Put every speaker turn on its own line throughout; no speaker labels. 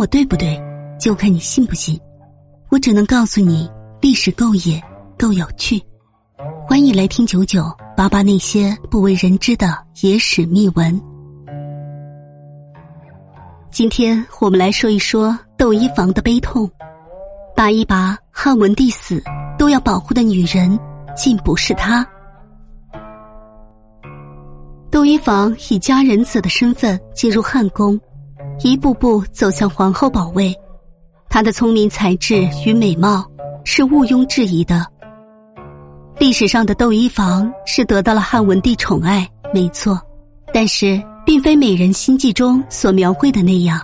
我对不对，就看你信不信。我只能告诉你，历史够野，够有趣。欢迎来听九九八八那些不为人知的野史秘闻。今天我们来说一说窦漪房的悲痛。拔一拔，汉文帝死都要保护的女人，竟不是她。窦漪房以家人子的身份进入汉宫，一步步走向皇后宝位。她的聪明才智与美貌是毋庸置疑的。历史上的窦漪房是得到了汉文帝宠爱，没错，但是并非美人心计中所描绘的那样。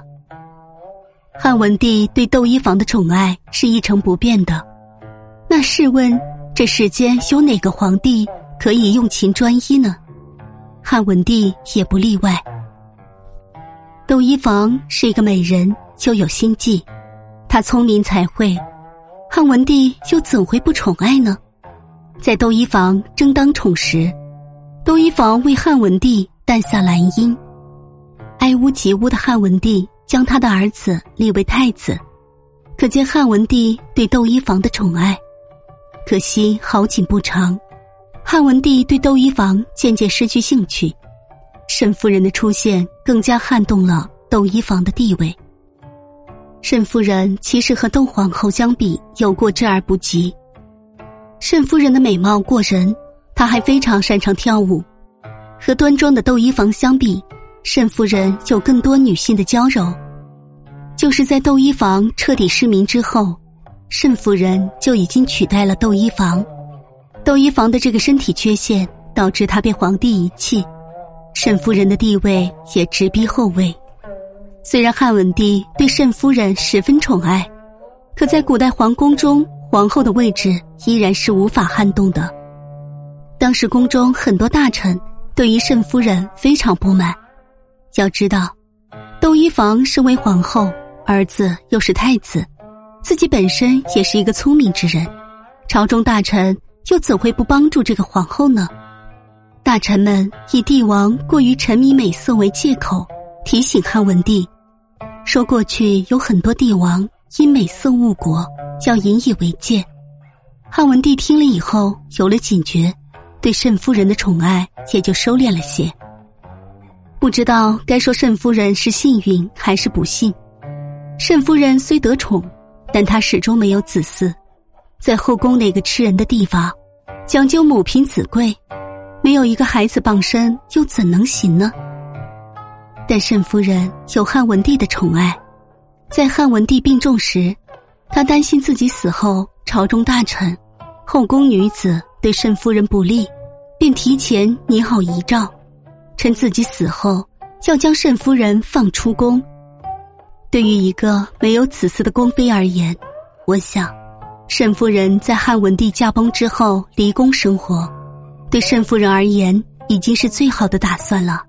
汉文帝对窦漪房的宠爱是一成不变的，那试问这世间有哪个皇帝可以用情专一呢？汉文帝也不例外。窦漪房是一个美人，又有心计，她聪明才慧，汉文帝又怎会不宠爱呢？在窦漪房正当宠时，窦漪房为汉文帝诞下兰因，爱屋及乌的汉文帝。将他的儿子立为太子，可见汉文帝对窦漪房的宠爱。可惜好景不长，汉文帝对窦漪房渐渐失去兴趣。沈夫人的出现更加撼动了窦漪房的地位。慎夫人其实和窦皇后相比有过之而不及。慎夫人的美貌过人，她还非常擅长跳舞，和端庄的窦漪房相比。慎夫人有更多女性的娇柔，就是在窦漪房彻底失明之后，慎夫人就已经取代了窦漪房。窦漪房的这个身体缺陷导致他被皇帝遗弃，慎夫人的地位也直逼后位。虽然汉文帝对慎夫人十分宠爱，可在古代皇宫中，皇后的位置依然是无法撼动的。当时宫中很多大臣对于慎夫人非常不满。要知道，窦漪房身为皇后，儿子又是太子，自己本身也是一个聪明之人，朝中大臣又怎会不帮助这个皇后呢？大臣们以帝王过于沉迷美色为借口，提醒汉文帝，说过去有很多帝王因美色误国，要引以为戒。汉文帝听了以后有了警觉，对慎夫人的宠爱也就收敛了些。不知道该说慎夫人是幸运还是不幸。慎夫人虽得宠，但她始终没有子嗣，在后宫那个吃人的地方，讲究母凭子贵，没有一个孩子傍身，又怎能行呢？但慎夫人有汉文帝的宠爱，在汉文帝病重时，她担心自己死后朝中大臣、后宫女子对慎夫人不利，便提前拟好遗诏。趁自己死后，要将慎夫人放出宫。对于一个没有子嗣的宫妃而言，我想，慎夫人在汉文帝驾崩之后离宫生活，对慎夫人而言已经是最好的打算了。